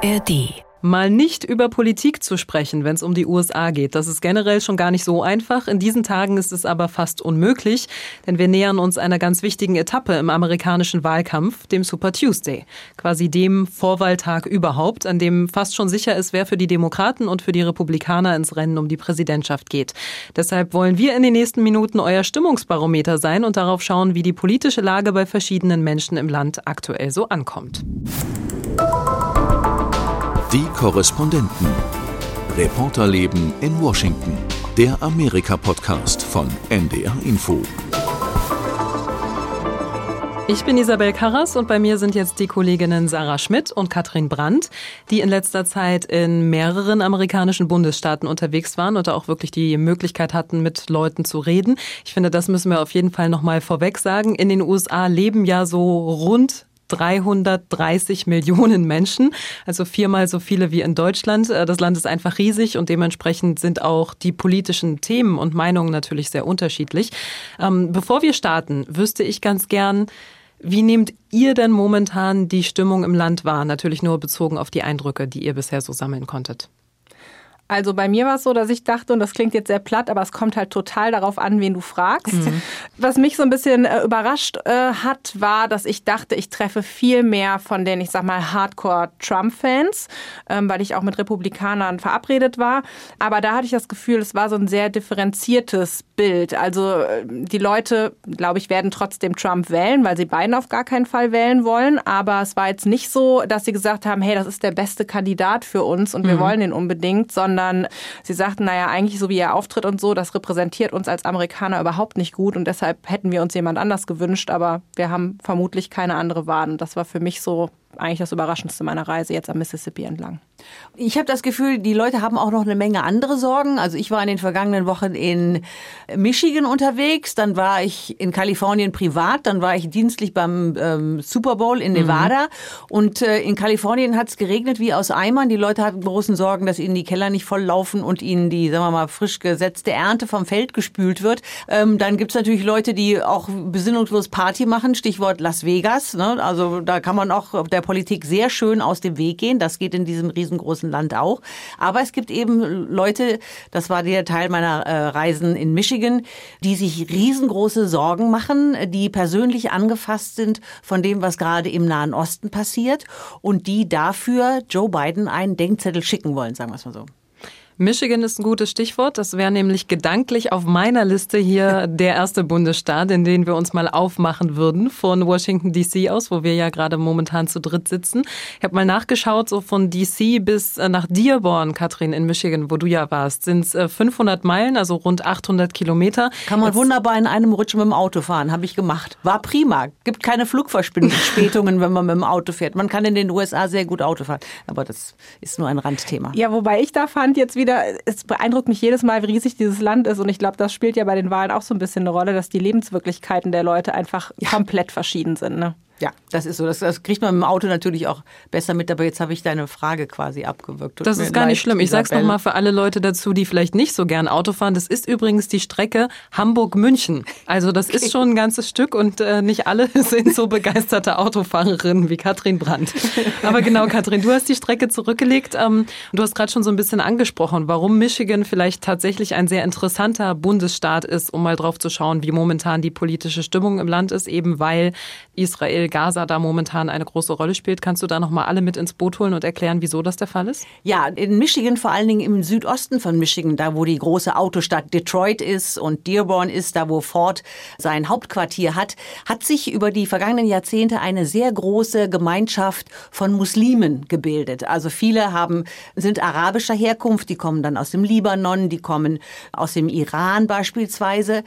ARD Mal nicht über Politik zu sprechen, wenn es um die USA geht. Das ist generell schon gar nicht so einfach. In diesen Tagen ist es aber fast unmöglich, denn wir nähern uns einer ganz wichtigen Etappe im amerikanischen Wahlkampf, dem Super Tuesday. Quasi dem Vorwahltag überhaupt, an dem fast schon sicher ist, wer für die Demokraten und für die Republikaner ins Rennen um die Präsidentschaft geht. Deshalb wollen wir in den nächsten Minuten euer Stimmungsbarometer sein und darauf schauen, wie die politische Lage bei verschiedenen Menschen im Land aktuell so ankommt. Die Korrespondenten. Reporterleben in Washington. Der Amerika-Podcast von NDR Info. Ich bin Isabel Karras und bei mir sind jetzt die Kolleginnen Sarah Schmidt und Katrin Brandt, die in letzter Zeit in mehreren amerikanischen Bundesstaaten unterwegs waren und da auch wirklich die Möglichkeit hatten, mit Leuten zu reden. Ich finde, das müssen wir auf jeden Fall nochmal vorweg sagen. In den USA leben ja so rund 330 Millionen Menschen, also viermal so viele wie in Deutschland. Äh, das Land ist einfach riesig und dementsprechend sind auch die politischen Themen und Meinungen natürlich sehr unterschiedlich. Ähm, bevor wir starten, wüsste ich ganz gern, wie nehmt ihr denn momentan die Stimmung im Land wahr? Natürlich nur bezogen auf die Eindrücke, die ihr bisher so sammeln konntet. Also bei mir war es so, dass ich dachte, und das klingt jetzt sehr platt, aber es kommt halt total darauf an, wen du fragst. Mhm. Was mich so ein bisschen äh, überrascht äh, hat, war, dass ich dachte, ich treffe viel mehr von den, ich sag mal, Hardcore-Trump-Fans, ähm, weil ich auch mit Republikanern verabredet war. Aber da hatte ich das Gefühl, es war so ein sehr differenziertes Bild. Also äh, die Leute, glaube ich, werden trotzdem Trump wählen, weil sie beiden auf gar keinen Fall wählen wollen. Aber es war jetzt nicht so, dass sie gesagt haben, hey, das ist der beste Kandidat für uns und wir mhm. wollen ihn unbedingt, sondern sondern sie sagten, naja, eigentlich so wie er auftritt und so, das repräsentiert uns als Amerikaner überhaupt nicht gut und deshalb hätten wir uns jemand anders gewünscht, aber wir haben vermutlich keine andere Wahl. Und das war für mich so eigentlich das Überraschendste meiner Reise jetzt am Mississippi entlang. Ich habe das Gefühl, die Leute haben auch noch eine Menge andere Sorgen. Also ich war in den vergangenen Wochen in Michigan unterwegs, dann war ich in Kalifornien privat, dann war ich dienstlich beim ähm, Super Bowl in Nevada mhm. und äh, in Kalifornien hat es geregnet wie aus Eimern. Die Leute hatten großen Sorgen, dass ihnen die Keller nicht voll laufen und ihnen die, sagen wir mal, frisch gesetzte Ernte vom Feld gespült wird. Ähm, dann gibt's natürlich Leute, die auch besinnungslos Party machen, Stichwort Las Vegas. Ne? Also da kann man auch der Politik sehr schön aus dem Weg gehen. Das geht in diesem riesengroßen Land auch. Aber es gibt eben Leute, das war der Teil meiner äh, Reisen in Michigan, die sich riesengroße Sorgen machen, die persönlich angefasst sind von dem, was gerade im Nahen Osten passiert und die dafür Joe Biden einen Denkzettel schicken wollen, sagen wir es mal so. Michigan ist ein gutes Stichwort. Das wäre nämlich gedanklich auf meiner Liste hier der erste Bundesstaat, in den wir uns mal aufmachen würden von Washington DC aus, wo wir ja gerade momentan zu dritt sitzen. Ich habe mal nachgeschaut, so von DC bis äh, nach Dearborn, Katrin, in Michigan, wo du ja warst, sind es 500 Meilen, also rund 800 Kilometer. Kann man Jetzt wunderbar in einem Rutsch mit dem Auto fahren, habe ich gemacht. War prima. Gibt keine Flugverspätungen, wenn man mit dem Auto fährt. Man kann in den USA sehr gut Auto fahren, aber das ist nur ein Randthema. Ja, wobei ich da fand jetzt wieder wieder, es beeindruckt mich jedes Mal, wie riesig dieses Land ist. Und ich glaube, das spielt ja bei den Wahlen auch so ein bisschen eine Rolle, dass die Lebenswirklichkeiten der Leute einfach ja. komplett verschieden sind. Ne? Ja, das ist so. Das, das, kriegt man im Auto natürlich auch besser mit, aber jetzt habe ich deine Frage quasi abgewürgt. das ist gar nicht schlimm. Ich sage es nochmal für alle Leute dazu, die vielleicht nicht so gern Auto fahren. Das ist übrigens die Strecke Hamburg-München. Also das okay. ist schon ein ganzes Stück und äh, nicht alle sind so begeisterte Autofahrerinnen wie Katrin Brandt. Aber genau, Katrin, du hast die Strecke zurückgelegt. Ähm, du hast gerade schon so ein bisschen angesprochen, warum Michigan vielleicht tatsächlich ein sehr interessanter Bundesstaat ist, um mal drauf zu schauen, wie momentan die politische Stimmung im Land ist, eben weil Israel Gaza da momentan eine große Rolle spielt. Kannst du da noch mal alle mit ins Boot holen und erklären, wieso das der Fall ist? Ja, in Michigan, vor allen Dingen im Südosten von Michigan, da wo die große Autostadt Detroit ist und Dearborn ist, da wo Ford sein Hauptquartier hat, hat sich über die vergangenen Jahrzehnte eine sehr große Gemeinschaft von Muslimen gebildet. Also viele haben, sind arabischer Herkunft, die kommen dann aus dem Libanon, die kommen aus dem Iran beispielsweise.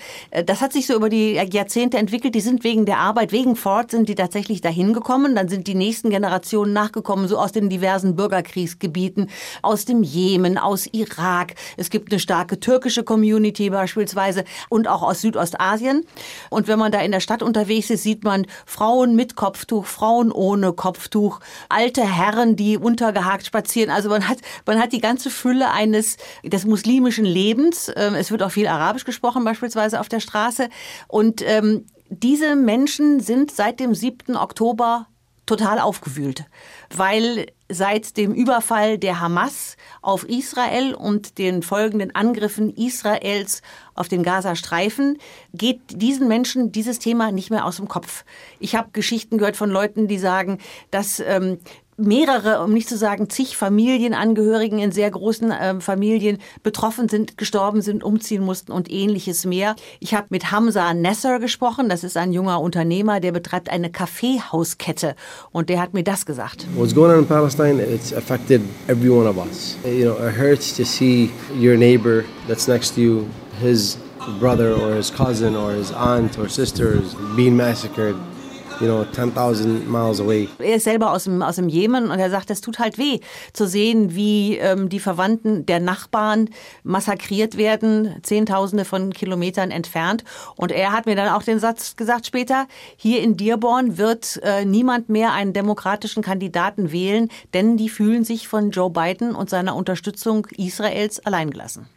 Das hat sich so über die Jahrzehnte entwickelt. Die sind wegen der Arbeit, wegen Ford, sind die da tatsächlich dahin gekommen. Dann sind die nächsten Generationen nachgekommen, so aus den diversen Bürgerkriegsgebieten, aus dem Jemen, aus Irak. Es gibt eine starke türkische Community beispielsweise und auch aus Südostasien. Und wenn man da in der Stadt unterwegs ist, sieht man Frauen mit Kopftuch, Frauen ohne Kopftuch, alte Herren, die untergehakt spazieren. Also man hat, man hat die ganze Fülle eines, des muslimischen Lebens. Ähm, es wird auch viel Arabisch gesprochen beispielsweise auf der Straße. Und ähm, diese Menschen sind seit dem 7. Oktober total aufgewühlt, weil seit dem Überfall der Hamas auf Israel und den folgenden Angriffen Israels auf den Gazastreifen geht diesen Menschen dieses Thema nicht mehr aus dem Kopf. Ich habe Geschichten gehört von Leuten, die sagen, dass ähm, mehrere, um nicht zu sagen zig Familienangehörigen in sehr großen äh, Familien betroffen sind, gestorben sind, umziehen mussten und ähnliches mehr. Ich habe mit Hamza Nesser gesprochen, das ist ein junger Unternehmer, der betreibt eine Kaffeehauskette und der hat mir das gesagt. What's going on in Palestine, it's affected every one of us. You know, it hurts to see your neighbor that's next to you, his brother or his cousin or his aunt or sister is being massacred you know, 10.000 miles away. Er ist selber aus dem, aus dem Jemen und er sagt, es tut halt weh zu sehen, wie ähm, die Verwandten der Nachbarn massakriert werden, Zehntausende von Kilometern entfernt. Und er hat mir dann auch den Satz gesagt später, hier in Dearborn wird äh, niemand mehr einen demokratischen Kandidaten wählen, denn die fühlen sich von Joe Biden und seiner Unterstützung Israels alleingelassen.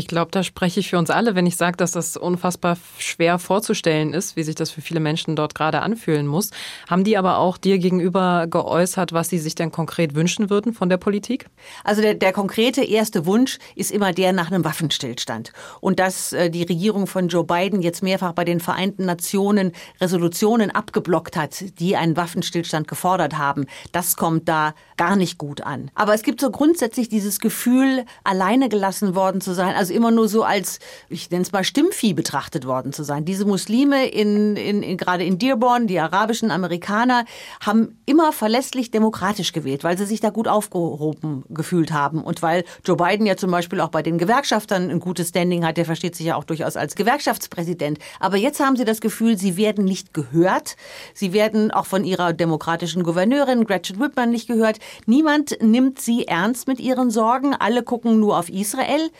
Ich glaube, da spreche ich für uns alle, wenn ich sage, dass das unfassbar schwer vorzustellen ist, wie sich das für viele Menschen dort gerade anfühlen muss. Haben die aber auch dir gegenüber geäußert, was sie sich denn konkret wünschen würden von der Politik? Also der, der konkrete erste Wunsch ist immer der nach einem Waffenstillstand. Und dass äh, die Regierung von Joe Biden jetzt mehrfach bei den Vereinten Nationen Resolutionen abgeblockt hat, die einen Waffenstillstand gefordert haben, das kommt da gar nicht gut an. Aber es gibt so grundsätzlich dieses Gefühl, alleine gelassen worden zu sein also immer nur so als, ich nenne es mal Stimmvieh betrachtet worden zu sein. Diese Muslime in, in, in gerade in Dearborn, die arabischen Amerikaner, haben immer verlässlich demokratisch gewählt, weil sie sich da gut aufgehoben gefühlt haben und weil Joe Biden ja zum Beispiel auch bei den Gewerkschaftern ein gutes Standing hat. Der versteht sich ja auch durchaus als Gewerkschaftspräsident. Aber jetzt haben sie das Gefühl, sie werden nicht gehört. Sie werden auch von ihrer demokratischen Gouverneurin Gretchen Whitman nicht gehört. Niemand nimmt sie ernst mit ihren Sorgen. Alle gucken nur auf Israel.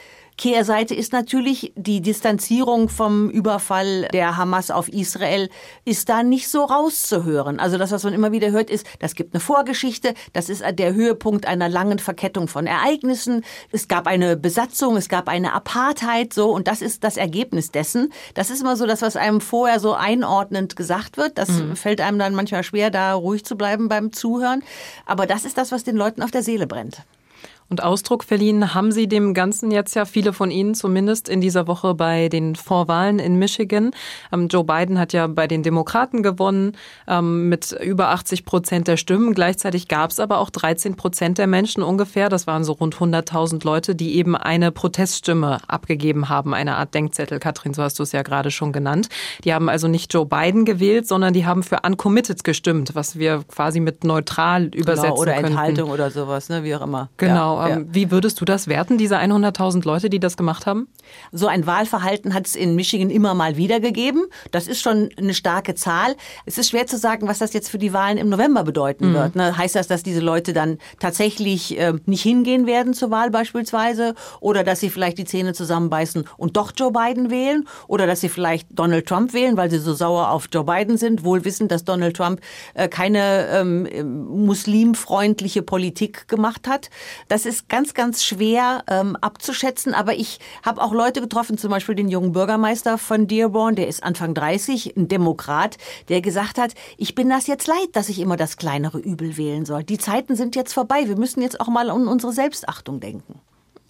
Kehrseite ist natürlich die Distanzierung vom Überfall der Hamas auf Israel ist da nicht so rauszuhören. Also das, was man immer wieder hört, ist, das gibt eine Vorgeschichte, das ist der Höhepunkt einer langen Verkettung von Ereignissen. Es gab eine Besatzung, es gab eine Apartheid, so und das ist das Ergebnis dessen. Das ist immer so das, was einem vorher so einordnend gesagt wird. Das mhm. fällt einem dann manchmal schwer, da ruhig zu bleiben beim Zuhören. Aber das ist das, was den Leuten auf der Seele brennt. Und Ausdruck verliehen haben Sie dem Ganzen jetzt ja viele von Ihnen zumindest in dieser Woche bei den Vorwahlen in Michigan. Ähm, Joe Biden hat ja bei den Demokraten gewonnen ähm, mit über 80 Prozent der Stimmen. Gleichzeitig gab es aber auch 13 Prozent der Menschen ungefähr, das waren so rund 100.000 Leute, die eben eine Proteststimme abgegeben haben, eine Art Denkzettel. Katrin, so hast du es ja gerade schon genannt. Die haben also nicht Joe Biden gewählt, sondern die haben für uncommitted gestimmt, was wir quasi mit neutral übersetzen genau, oder könnten. Enthaltung oder sowas, ne, wie auch immer. Genau. Ja. Ähm, ja. Wie würdest du das werten, diese 100.000 Leute, die das gemacht haben? So ein Wahlverhalten hat es in Michigan immer mal wieder gegeben. Das ist schon eine starke Zahl. Es ist schwer zu sagen, was das jetzt für die Wahlen im November bedeuten mhm. wird. Ne? Heißt das, dass diese Leute dann tatsächlich äh, nicht hingehen werden zur Wahl beispielsweise? Oder dass sie vielleicht die Zähne zusammenbeißen und doch Joe Biden wählen? Oder dass sie vielleicht Donald Trump wählen, weil sie so sauer auf Joe Biden sind, wohl wissend, dass Donald Trump äh, keine ähm, muslimfreundliche Politik gemacht hat? Das ist ganz, ganz schwer ähm, abzuschätzen. Aber ich habe auch Leute getroffen, zum Beispiel den jungen Bürgermeister von Dearborn, der ist Anfang 30, ein Demokrat, der gesagt hat, ich bin das jetzt leid, dass ich immer das kleinere Übel wählen soll. Die Zeiten sind jetzt vorbei. Wir müssen jetzt auch mal an unsere Selbstachtung denken.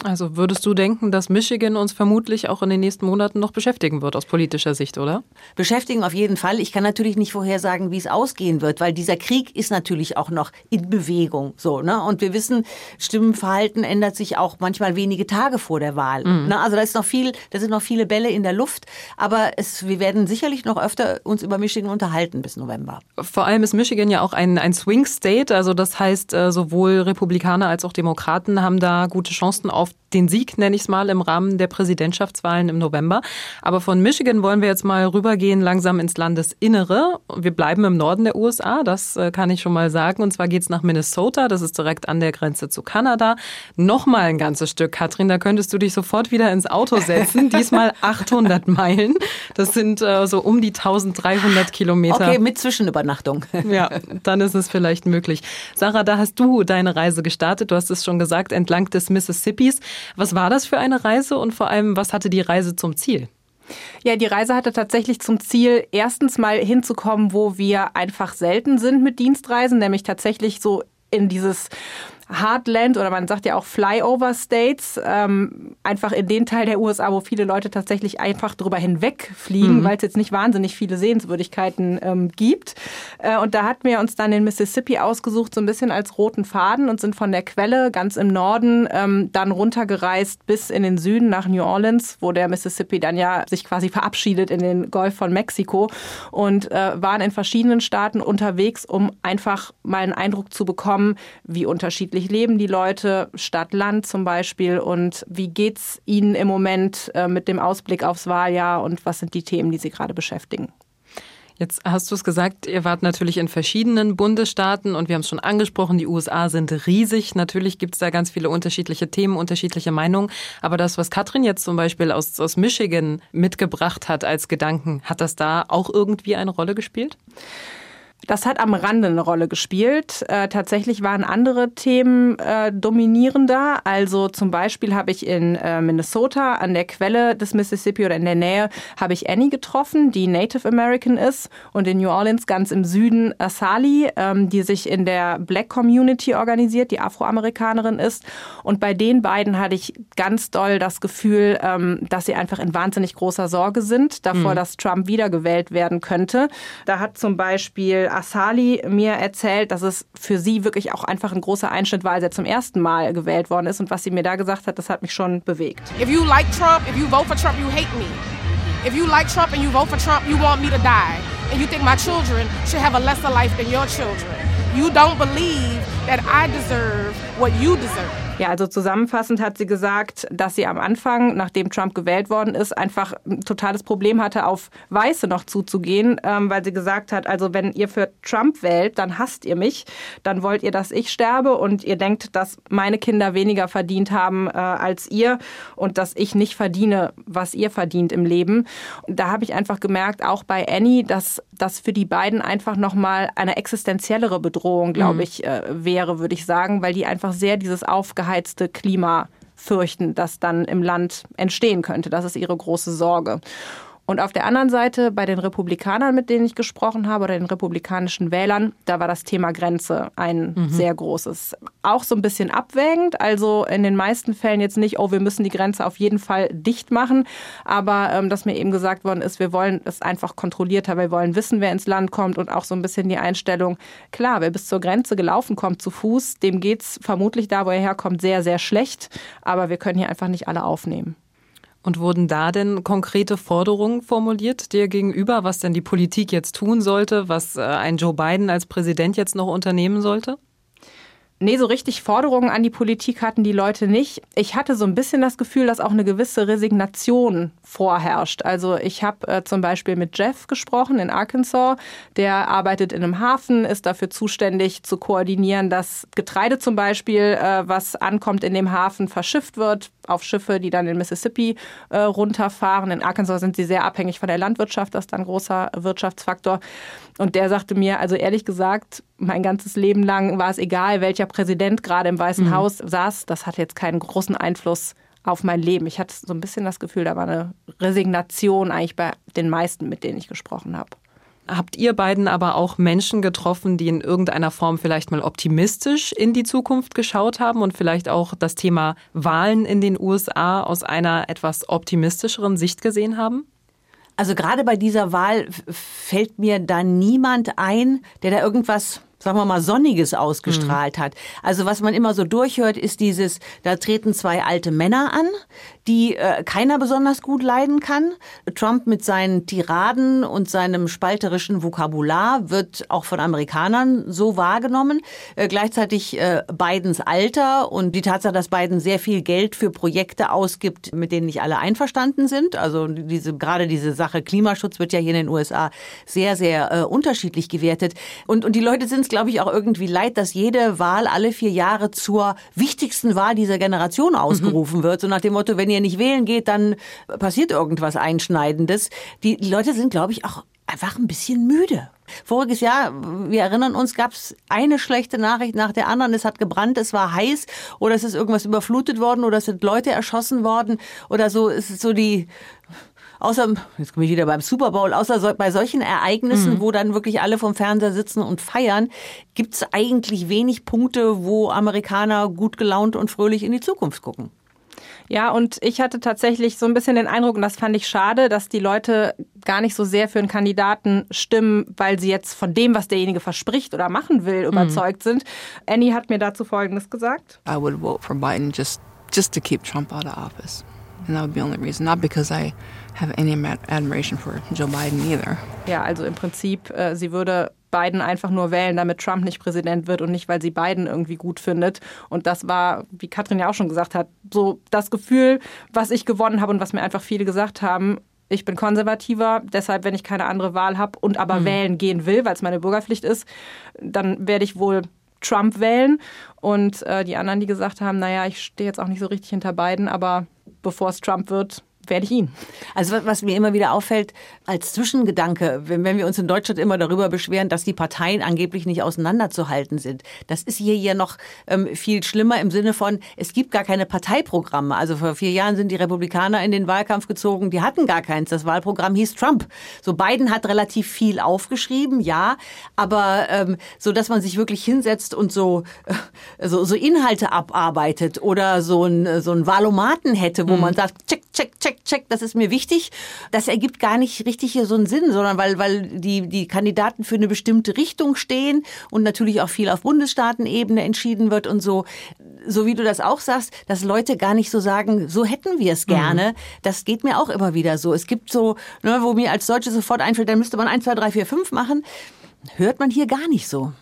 Also würdest du denken, dass Michigan uns vermutlich auch in den nächsten Monaten noch beschäftigen wird aus politischer Sicht, oder? Beschäftigen auf jeden Fall. Ich kann natürlich nicht vorhersagen, wie es ausgehen wird, weil dieser Krieg ist natürlich auch noch in Bewegung. So, ne? Und wir wissen, Stimmenverhalten ändert sich auch manchmal wenige Tage vor der Wahl. Mhm. Ne? Also da ist noch viel, da sind noch viele Bälle in der Luft. Aber es, wir werden sicherlich noch öfter uns über Michigan unterhalten bis November. Vor allem ist Michigan ja auch ein, ein Swing State. Also das heißt, äh, sowohl Republikaner als auch Demokraten haben da gute Chancen auf auf den Sieg, nenne ich es mal, im Rahmen der Präsidentschaftswahlen im November. Aber von Michigan wollen wir jetzt mal rübergehen, langsam ins Landesinnere. Wir bleiben im Norden der USA, das äh, kann ich schon mal sagen. Und zwar geht es nach Minnesota, das ist direkt an der Grenze zu Kanada. Nochmal ein ganzes Stück, Katrin, da könntest du dich sofort wieder ins Auto setzen. Diesmal 800 Meilen. Das sind äh, so um die 1300 Kilometer. Okay, mit Zwischenübernachtung. ja, dann ist es vielleicht möglich. Sarah, da hast du deine Reise gestartet. Du hast es schon gesagt, entlang des Mississippis. Was war das für eine Reise und vor allem, was hatte die Reise zum Ziel? Ja, die Reise hatte tatsächlich zum Ziel, erstens mal hinzukommen, wo wir einfach selten sind mit Dienstreisen, nämlich tatsächlich so in dieses Heartland oder man sagt ja auch Flyover States, ähm, einfach in den Teil der USA, wo viele Leute tatsächlich einfach drüber hinwegfliegen, mhm. weil es jetzt nicht wahnsinnig viele Sehenswürdigkeiten ähm, gibt. Äh, und da hatten wir uns dann den Mississippi ausgesucht, so ein bisschen als roten Faden und sind von der Quelle ganz im Norden ähm, dann runtergereist bis in den Süden nach New Orleans, wo der Mississippi dann ja sich quasi verabschiedet in den Golf von Mexiko und äh, waren in verschiedenen Staaten unterwegs, um einfach mal einen Eindruck zu bekommen, wie unterschiedlich unterschiedlich leben die Leute, Stadt, Land zum Beispiel und wie geht es ihnen im Moment äh, mit dem Ausblick aufs Wahljahr und was sind die Themen, die sie gerade beschäftigen? Jetzt hast du es gesagt, ihr wart natürlich in verschiedenen Bundesstaaten und wir haben es schon angesprochen, die USA sind riesig. Natürlich gibt es da ganz viele unterschiedliche Themen, unterschiedliche Meinungen. Aber das, was Katrin jetzt zum Beispiel aus, aus Michigan mitgebracht hat als Gedanken, hat das da auch irgendwie eine Rolle gespielt? Das hat am Rande eine Rolle gespielt. Äh, tatsächlich waren andere Themen äh, dominierender. Also zum Beispiel habe ich in äh, Minnesota an der Quelle des Mississippi oder in der Nähe habe ich Annie getroffen, die Native American ist und in New Orleans ganz im Süden Asali, ähm, die sich in der Black Community organisiert, die Afroamerikanerin ist. Und bei den beiden hatte ich ganz doll das Gefühl, ähm, dass sie einfach in wahnsinnig großer Sorge sind davor, mhm. dass Trump wiedergewählt werden könnte. Da hat zum Beispiel Asali mir erzählt, dass es für sie wirklich auch einfach ein großer Einschnitt war, als er zum ersten Mal gewählt worden ist. Und was sie mir da gesagt hat, das hat mich schon bewegt. If you like Trump, if you vote for Trump, you hate me. If you like Trump and you vote for Trump, you want me to die. And you think my children should have a lesser life than your children. You don't believe that I deserve what you deserve. Ja, also zusammenfassend hat sie gesagt, dass sie am Anfang, nachdem Trump gewählt worden ist, einfach ein totales Problem hatte, auf Weiße noch zuzugehen, ähm, weil sie gesagt hat, also wenn ihr für Trump wählt, dann hasst ihr mich, dann wollt ihr, dass ich sterbe und ihr denkt, dass meine Kinder weniger verdient haben äh, als ihr und dass ich nicht verdiene, was ihr verdient im Leben. da habe ich einfach gemerkt, auch bei Annie, dass das für die beiden einfach nochmal eine existenziellere Bedrohung, glaube mhm. ich, äh, wäre, würde ich sagen, weil die einfach sehr dieses aufgeheizte Klima fürchten, das dann im Land entstehen könnte. Das ist ihre große Sorge. Und auf der anderen Seite bei den Republikanern, mit denen ich gesprochen habe, oder den republikanischen Wählern, da war das Thema Grenze ein mhm. sehr großes. Auch so ein bisschen abwägend. Also in den meisten Fällen jetzt nicht, oh, wir müssen die Grenze auf jeden Fall dicht machen. Aber ähm, dass mir eben gesagt worden ist, wir wollen es einfach kontrollierter, wir wollen wissen, wer ins Land kommt und auch so ein bisschen die Einstellung, klar, wer bis zur Grenze gelaufen kommt zu Fuß, dem geht es vermutlich da, wo er herkommt, sehr, sehr schlecht. Aber wir können hier einfach nicht alle aufnehmen. Und wurden da denn konkrete Forderungen formuliert dir gegenüber, was denn die Politik jetzt tun sollte, was äh, ein Joe Biden als Präsident jetzt noch unternehmen sollte? Nee, so richtig Forderungen an die Politik hatten die Leute nicht. Ich hatte so ein bisschen das Gefühl, dass auch eine gewisse Resignation vorherrscht. Also ich habe äh, zum Beispiel mit Jeff gesprochen in Arkansas. Der arbeitet in einem Hafen, ist dafür zuständig zu koordinieren, dass Getreide zum Beispiel, äh, was ankommt in dem Hafen, verschifft wird auf Schiffe, die dann in Mississippi äh, runterfahren. In Arkansas sind sie sehr abhängig von der Landwirtschaft. Das ist dann ein großer Wirtschaftsfaktor. Und der sagte mir, also ehrlich gesagt, mein ganzes Leben lang war es egal, welcher Präsident gerade im Weißen mhm. Haus saß. Das hat jetzt keinen großen Einfluss auf mein Leben. Ich hatte so ein bisschen das Gefühl, da war eine Resignation eigentlich bei den meisten, mit denen ich gesprochen habe. Habt ihr beiden aber auch Menschen getroffen, die in irgendeiner Form vielleicht mal optimistisch in die Zukunft geschaut haben und vielleicht auch das Thema Wahlen in den USA aus einer etwas optimistischeren Sicht gesehen haben? Also gerade bei dieser Wahl fällt mir da niemand ein, der da irgendwas sagen wir mal, Sonniges ausgestrahlt mhm. hat. Also was man immer so durchhört, ist dieses, da treten zwei alte Männer an, die äh, keiner besonders gut leiden kann. Trump mit seinen Tiraden und seinem spalterischen Vokabular wird auch von Amerikanern so wahrgenommen. Äh, gleichzeitig äh, Bidens Alter und die Tatsache, dass Biden sehr viel Geld für Projekte ausgibt, mit denen nicht alle einverstanden sind. Also diese, gerade diese Sache Klimaschutz wird ja hier in den USA sehr, sehr äh, unterschiedlich gewertet. Und, und die Leute sind glaube ich, auch irgendwie leid, dass jede Wahl alle vier Jahre zur wichtigsten Wahl dieser Generation ausgerufen mhm. wird. So nach dem Motto, wenn ihr nicht wählen geht, dann passiert irgendwas Einschneidendes. Die, die Leute sind, glaube ich, auch einfach ein bisschen müde. Voriges Jahr, wir erinnern uns, gab es eine schlechte Nachricht nach der anderen. Es hat gebrannt, es war heiß oder es ist irgendwas überflutet worden oder es sind Leute erschossen worden oder so. Es ist so die außer, jetzt komme ich wieder beim Super Bowl, außer so, bei solchen Ereignissen, mhm. wo dann wirklich alle vom Fernseher sitzen und feiern, gibt es eigentlich wenig Punkte, wo Amerikaner gut gelaunt und fröhlich in die Zukunft gucken. Ja, und ich hatte tatsächlich so ein bisschen den Eindruck, und das fand ich schade, dass die Leute gar nicht so sehr für einen Kandidaten stimmen, weil sie jetzt von dem, was derjenige verspricht oder machen will, mhm. überzeugt sind. Annie hat mir dazu Folgendes gesagt. I would vote for Biden just, just to keep Trump out of office. And that would be the only reason. Not because I have any admiration for Joe Biden either. Ja, also im Prinzip, äh, sie würde Biden einfach nur wählen, damit Trump nicht Präsident wird und nicht, weil sie Biden irgendwie gut findet. Und das war, wie Katrin ja auch schon gesagt hat, so das Gefühl, was ich gewonnen habe und was mir einfach viele gesagt haben. Ich bin konservativer, deshalb, wenn ich keine andere Wahl habe und aber mhm. wählen gehen will, weil es meine Bürgerpflicht ist, dann werde ich wohl Trump wählen. Und äh, die anderen, die gesagt haben, naja, ich stehe jetzt auch nicht so richtig hinter Biden, aber bevor es Trump wird, werde ich ihn. Also was mir immer wieder auffällt als Zwischengedanke, wenn, wenn wir uns in Deutschland immer darüber beschweren, dass die Parteien angeblich nicht auseinanderzuhalten sind, das ist hier ja noch ähm, viel schlimmer im Sinne von, es gibt gar keine Parteiprogramme. Also vor vier Jahren sind die Republikaner in den Wahlkampf gezogen, die hatten gar keins. Das Wahlprogramm hieß Trump. So Biden hat relativ viel aufgeschrieben, ja, aber ähm, so, dass man sich wirklich hinsetzt und so, äh, so, so Inhalte abarbeitet oder so ein, so ein Wahlomaten hätte, wo mhm. man sagt, check, check, check, check, das ist mir wichtig. Das ergibt gar nicht richtig hier so einen Sinn, sondern weil, weil die, die Kandidaten für eine bestimmte Richtung stehen und natürlich auch viel auf Bundesstaatenebene entschieden wird und so. So wie du das auch sagst, dass Leute gar nicht so sagen, so hätten wir es gerne. Mhm. Das geht mir auch immer wieder so. Es gibt so, ne, wo mir als Deutsche sofort einfällt, dann müsste man 1, 2, 3, 4, 5 machen. Hört man hier gar nicht so.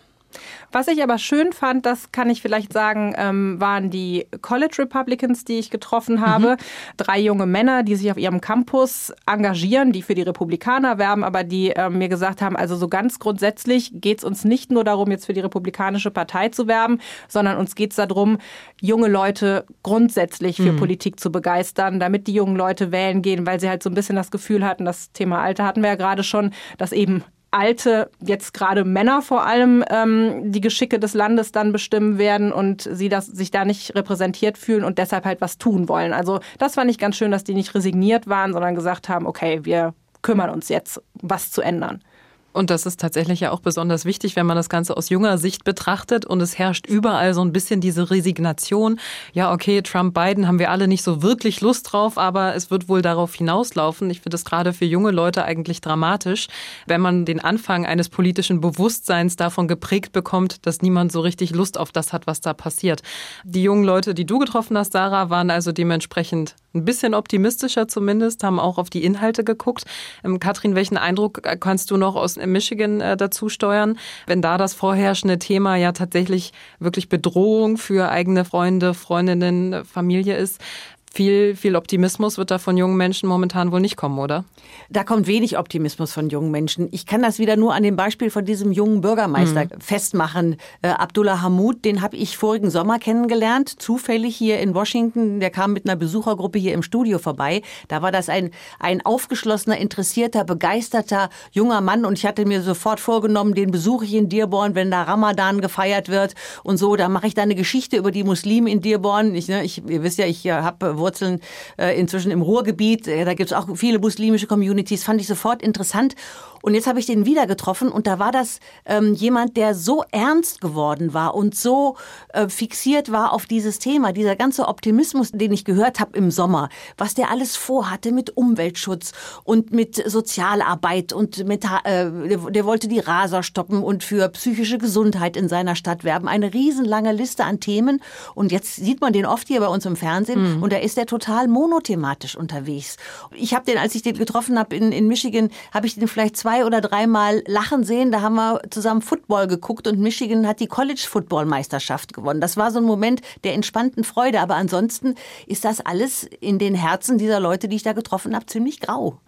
Was ich aber schön fand, das kann ich vielleicht sagen, ähm, waren die College Republicans, die ich getroffen habe. Mhm. Drei junge Männer, die sich auf ihrem Campus engagieren, die für die Republikaner werben, aber die äh, mir gesagt haben, also so ganz grundsätzlich geht es uns nicht nur darum, jetzt für die Republikanische Partei zu werben, sondern uns geht es darum, junge Leute grundsätzlich für mhm. Politik zu begeistern, damit die jungen Leute wählen gehen, weil sie halt so ein bisschen das Gefühl hatten, das Thema Alter hatten wir ja gerade schon, dass eben alte, jetzt gerade Männer vor allem, ähm, die Geschicke des Landes dann bestimmen werden und sie das, sich da nicht repräsentiert fühlen und deshalb halt was tun wollen. Also das fand ich ganz schön, dass die nicht resigniert waren, sondern gesagt haben, okay, wir kümmern uns jetzt, was zu ändern. Und das ist tatsächlich ja auch besonders wichtig, wenn man das Ganze aus junger Sicht betrachtet. Und es herrscht überall so ein bisschen diese Resignation. Ja, okay, Trump, Biden haben wir alle nicht so wirklich Lust drauf, aber es wird wohl darauf hinauslaufen. Ich finde es gerade für junge Leute eigentlich dramatisch, wenn man den Anfang eines politischen Bewusstseins davon geprägt bekommt, dass niemand so richtig Lust auf das hat, was da passiert. Die jungen Leute, die du getroffen hast, Sarah, waren also dementsprechend ein bisschen optimistischer zumindest, haben auch auf die Inhalte geguckt. Ähm, Katrin, welchen Eindruck kannst du noch aus Michigan äh, dazu steuern, wenn da das vorherrschende Thema ja tatsächlich wirklich Bedrohung für eigene Freunde, Freundinnen, Familie ist? Viel, viel Optimismus wird da von jungen Menschen momentan wohl nicht kommen, oder? Da kommt wenig Optimismus von jungen Menschen. Ich kann das wieder nur an dem Beispiel von diesem jungen Bürgermeister mhm. festmachen. Äh, Abdullah Hamud, den habe ich vorigen Sommer kennengelernt, zufällig hier in Washington. Der kam mit einer Besuchergruppe hier im Studio vorbei. Da war das ein, ein aufgeschlossener, interessierter, begeisterter junger Mann und ich hatte mir sofort vorgenommen, den besuche ich in Dearborn, wenn da Ramadan gefeiert wird und so. Da mache ich da eine Geschichte über die Muslime in Dearborn. Ich, ne, ich, ihr wisst ja, ich äh, habe Wurzeln äh, inzwischen im Ruhrgebiet. Äh, da gibt es auch viele muslimische Communities. Fand ich sofort interessant. Und jetzt habe ich den wieder getroffen und da war das ähm, jemand, der so ernst geworden war und so äh, fixiert war auf dieses Thema, dieser ganze Optimismus, den ich gehört habe im Sommer, was der alles vorhatte mit Umweltschutz und mit Sozialarbeit und mit, äh, der, wollte die Raser stoppen und für psychische Gesundheit in seiner Stadt werben. Eine riesenlange Liste an Themen und jetzt sieht man den oft hier bei uns im Fernsehen mhm. und da ist der total monothematisch unterwegs. Ich habe den, als ich den getroffen habe in, in Michigan, habe ich den vielleicht zwei oder dreimal lachen sehen. Da haben wir zusammen Football geguckt und Michigan hat die College Football Meisterschaft gewonnen. Das war so ein Moment der entspannten Freude. Aber ansonsten ist das alles in den Herzen dieser Leute, die ich da getroffen habe, ziemlich grau.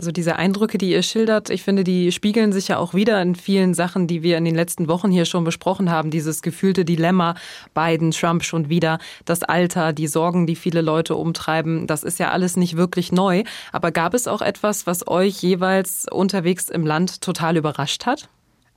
Also diese Eindrücke, die ihr schildert, ich finde, die spiegeln sich ja auch wieder in vielen Sachen, die wir in den letzten Wochen hier schon besprochen haben. Dieses gefühlte Dilemma, Biden, Trump schon wieder, das Alter, die Sorgen, die viele Leute umtreiben, das ist ja alles nicht wirklich neu. Aber gab es auch etwas, was euch jeweils unterwegs im Land total überrascht hat?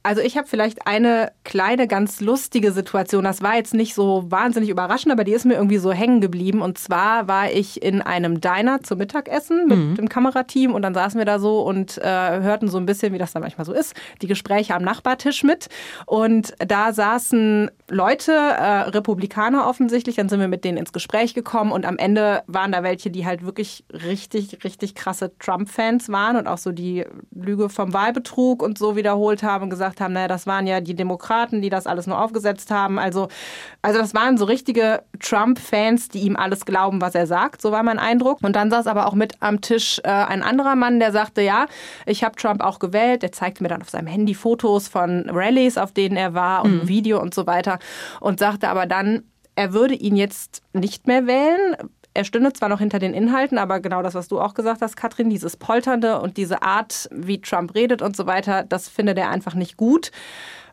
Also ich habe vielleicht eine kleine, ganz lustige Situation. Das war jetzt nicht so wahnsinnig überraschend, aber die ist mir irgendwie so hängen geblieben. Und zwar war ich in einem Diner zum Mittagessen mit mhm. dem Kamerateam und dann saßen wir da so und äh, hörten so ein bisschen, wie das dann manchmal so ist, die Gespräche am Nachbartisch mit. Und da saßen Leute, äh, Republikaner offensichtlich, dann sind wir mit denen ins Gespräch gekommen und am Ende waren da welche, die halt wirklich richtig, richtig krasse Trump-Fans waren und auch so die Lüge vom Wahlbetrug und so wiederholt haben und gesagt gesagt haben, naja, das waren ja die Demokraten, die das alles nur aufgesetzt haben. Also, also das waren so richtige Trump-Fans, die ihm alles glauben, was er sagt. So war mein Eindruck. Und dann saß aber auch mit am Tisch äh, ein anderer Mann, der sagte, ja, ich habe Trump auch gewählt. Der zeigte mir dann auf seinem Handy Fotos von Rallyes, auf denen er war und mhm. Video und so weiter. Und sagte aber dann, er würde ihn jetzt nicht mehr wählen, er stünde zwar noch hinter den Inhalten, aber genau das, was du auch gesagt hast, Katrin, dieses Polternde und diese Art, wie Trump redet und so weiter, das findet er einfach nicht gut.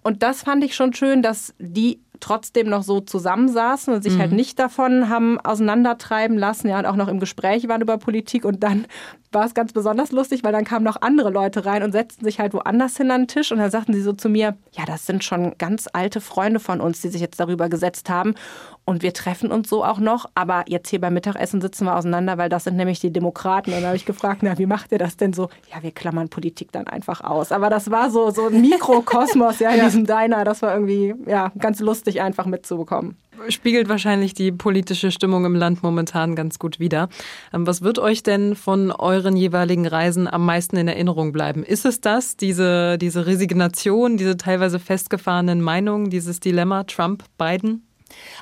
Und das fand ich schon schön, dass die trotzdem noch so zusammensaßen und sich halt mhm. halt nicht davon haben auseinandertreiben lassen, ja, und auch noch im Gespräch waren über Politik. Und dann war es ganz besonders lustig, weil dann kamen noch andere Leute rein und setzten sich halt woanders hin an den Tisch. Und dann sagten sie so zu mir, ja, das sind schon ganz alte Freunde von uns, die sich jetzt darüber gesetzt haben. Und wir treffen uns so auch noch. Aber jetzt hier beim Mittagessen sitzen wir auseinander, weil das sind nämlich die Demokraten. Und dann habe ich gefragt, na, wie macht ihr das denn so? Ja, wir klammern Politik dann einfach aus. Aber das war so, so ein Mikrokosmos, ja, in diesem Diner. Das war irgendwie, ja, ganz lustig einfach mitzubekommen spiegelt wahrscheinlich die politische Stimmung im Land momentan ganz gut wider. Ähm, was wird euch denn von euren jeweiligen Reisen am meisten in Erinnerung bleiben? Ist es das, diese, diese Resignation, diese teilweise festgefahrenen Meinungen, dieses Dilemma Trump-Biden?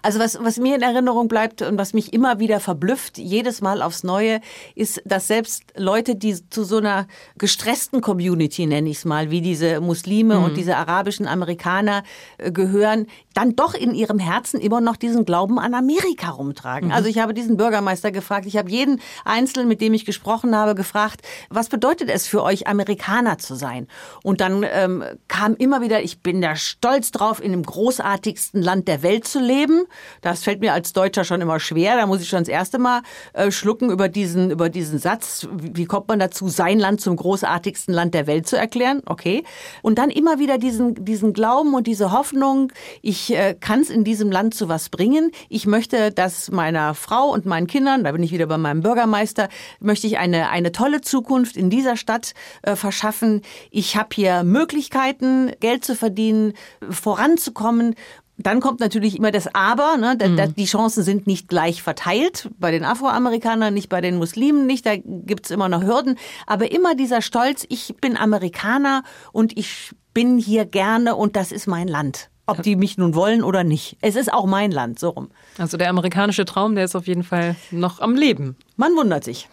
Also was, was mir in Erinnerung bleibt und was mich immer wieder verblüfft, jedes Mal aufs Neue, ist, dass selbst Leute, die zu so einer gestressten Community, nenne ich es mal, wie diese Muslime mhm. und diese arabischen Amerikaner äh, gehören, dann doch in ihrem Herzen immer noch diesen Glauben an Amerika rumtragen. Mhm. Also ich habe diesen Bürgermeister gefragt, ich habe jeden Einzelnen, mit dem ich gesprochen habe, gefragt, was bedeutet es für euch, Amerikaner zu sein? Und dann ähm, kam immer wieder, ich bin da stolz drauf, in dem großartigsten Land der Welt zu leben leben. Das fällt mir als Deutscher schon immer schwer. Da muss ich schon das erste Mal äh, schlucken über diesen, über diesen Satz. Wie, wie kommt man dazu, sein Land zum großartigsten Land der Welt zu erklären? Okay. Und dann immer wieder diesen, diesen Glauben und diese Hoffnung, ich äh, kann es in diesem Land zu was bringen. Ich möchte, dass meiner Frau und meinen Kindern, da bin ich wieder bei meinem Bürgermeister, möchte ich eine, eine tolle Zukunft in dieser Stadt äh, verschaffen. Ich habe hier Möglichkeiten, Geld zu verdienen, voranzukommen dann kommt natürlich immer das Aber. Ne? Mhm. Die Chancen sind nicht gleich verteilt. Bei den Afroamerikanern nicht, bei den Muslimen nicht. Da gibt's immer noch Hürden. Aber immer dieser Stolz, ich bin Amerikaner und ich bin hier gerne und das ist mein Land. Ob die mich nun wollen oder nicht. Es ist auch mein Land, so rum. Also der amerikanische Traum, der ist auf jeden Fall noch am Leben. Man wundert sich.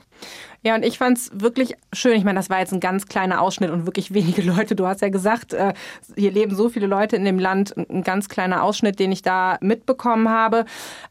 Ja, und ich fand es wirklich schön. Ich meine, das war jetzt ein ganz kleiner Ausschnitt und wirklich wenige Leute. Du hast ja gesagt, äh, hier leben so viele Leute in dem Land. Ein ganz kleiner Ausschnitt, den ich da mitbekommen habe.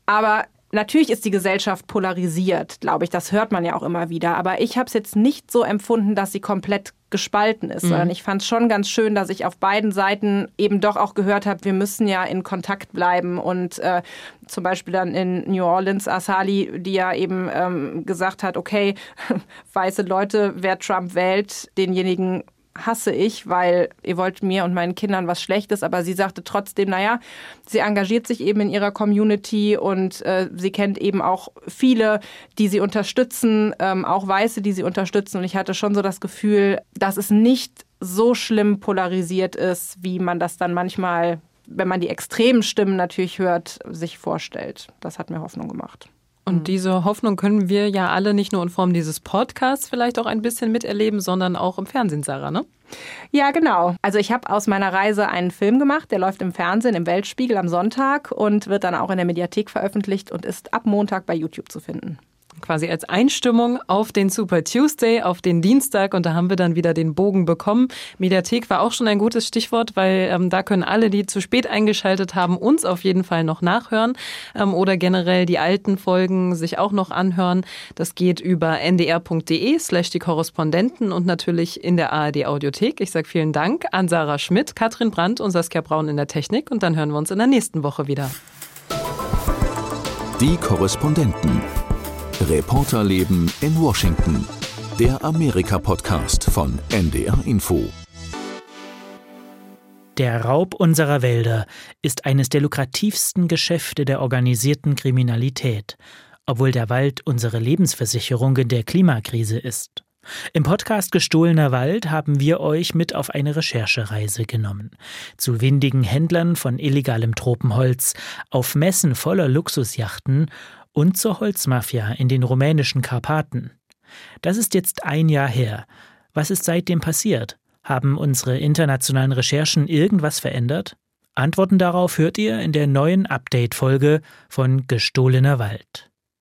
Aber Natürlich ist die Gesellschaft polarisiert, glaube ich. Das hört man ja auch immer wieder. Aber ich habe es jetzt nicht so empfunden, dass sie komplett gespalten ist, mhm. sondern ich fand es schon ganz schön, dass ich auf beiden Seiten eben doch auch gehört habe, wir müssen ja in Kontakt bleiben und äh, zum Beispiel dann in New Orleans Asali, die ja eben ähm, gesagt hat, okay, weiße Leute, wer Trump wählt, denjenigen hasse ich, weil ihr wollt mir und meinen Kindern was Schlechtes, aber sie sagte trotzdem, naja, sie engagiert sich eben in ihrer Community und äh, sie kennt eben auch viele, die sie unterstützen, ähm, auch Weiße, die sie unterstützen. Und ich hatte schon so das Gefühl, dass es nicht so schlimm polarisiert ist, wie man das dann manchmal, wenn man die extremen Stimmen natürlich hört, sich vorstellt. Das hat mir Hoffnung gemacht. Und mhm. diese Hoffnung können wir ja alle nicht nur in Form dieses Podcasts vielleicht auch ein bisschen miterleben, sondern auch im Fernsehen, Sarah, ne? Ja, genau. Also ich habe aus meiner Reise einen Film gemacht, der läuft im Fernsehen, im Weltspiegel am Sonntag und wird dann auch in der Mediathek veröffentlicht und ist ab Montag bei YouTube zu finden quasi als Einstimmung auf den Super Tuesday, auf den Dienstag und da haben wir dann wieder den Bogen bekommen. Mediathek war auch schon ein gutes Stichwort, weil ähm, da können alle, die zu spät eingeschaltet haben, uns auf jeden Fall noch nachhören ähm, oder generell die alten Folgen sich auch noch anhören. Das geht über ndr.de slash die Korrespondenten und natürlich in der ARD Audiothek. Ich sage vielen Dank an Sarah Schmidt, Katrin Brandt und Saskia Braun in der Technik und dann hören wir uns in der nächsten Woche wieder. Die Korrespondenten. Reporterleben in Washington. Der Amerika-Podcast von NDR Info. Der Raub unserer Wälder ist eines der lukrativsten Geschäfte der organisierten Kriminalität, obwohl der Wald unsere Lebensversicherung in der Klimakrise ist. Im Podcast Gestohlener Wald haben wir euch mit auf eine Recherchereise genommen. Zu windigen Händlern von illegalem Tropenholz, auf Messen voller Luxusjachten und zur Holzmafia in den rumänischen Karpaten. Das ist jetzt ein Jahr her. Was ist seitdem passiert? Haben unsere internationalen Recherchen irgendwas verändert? Antworten darauf hört ihr in der neuen Update-Folge von Gestohlener Wald.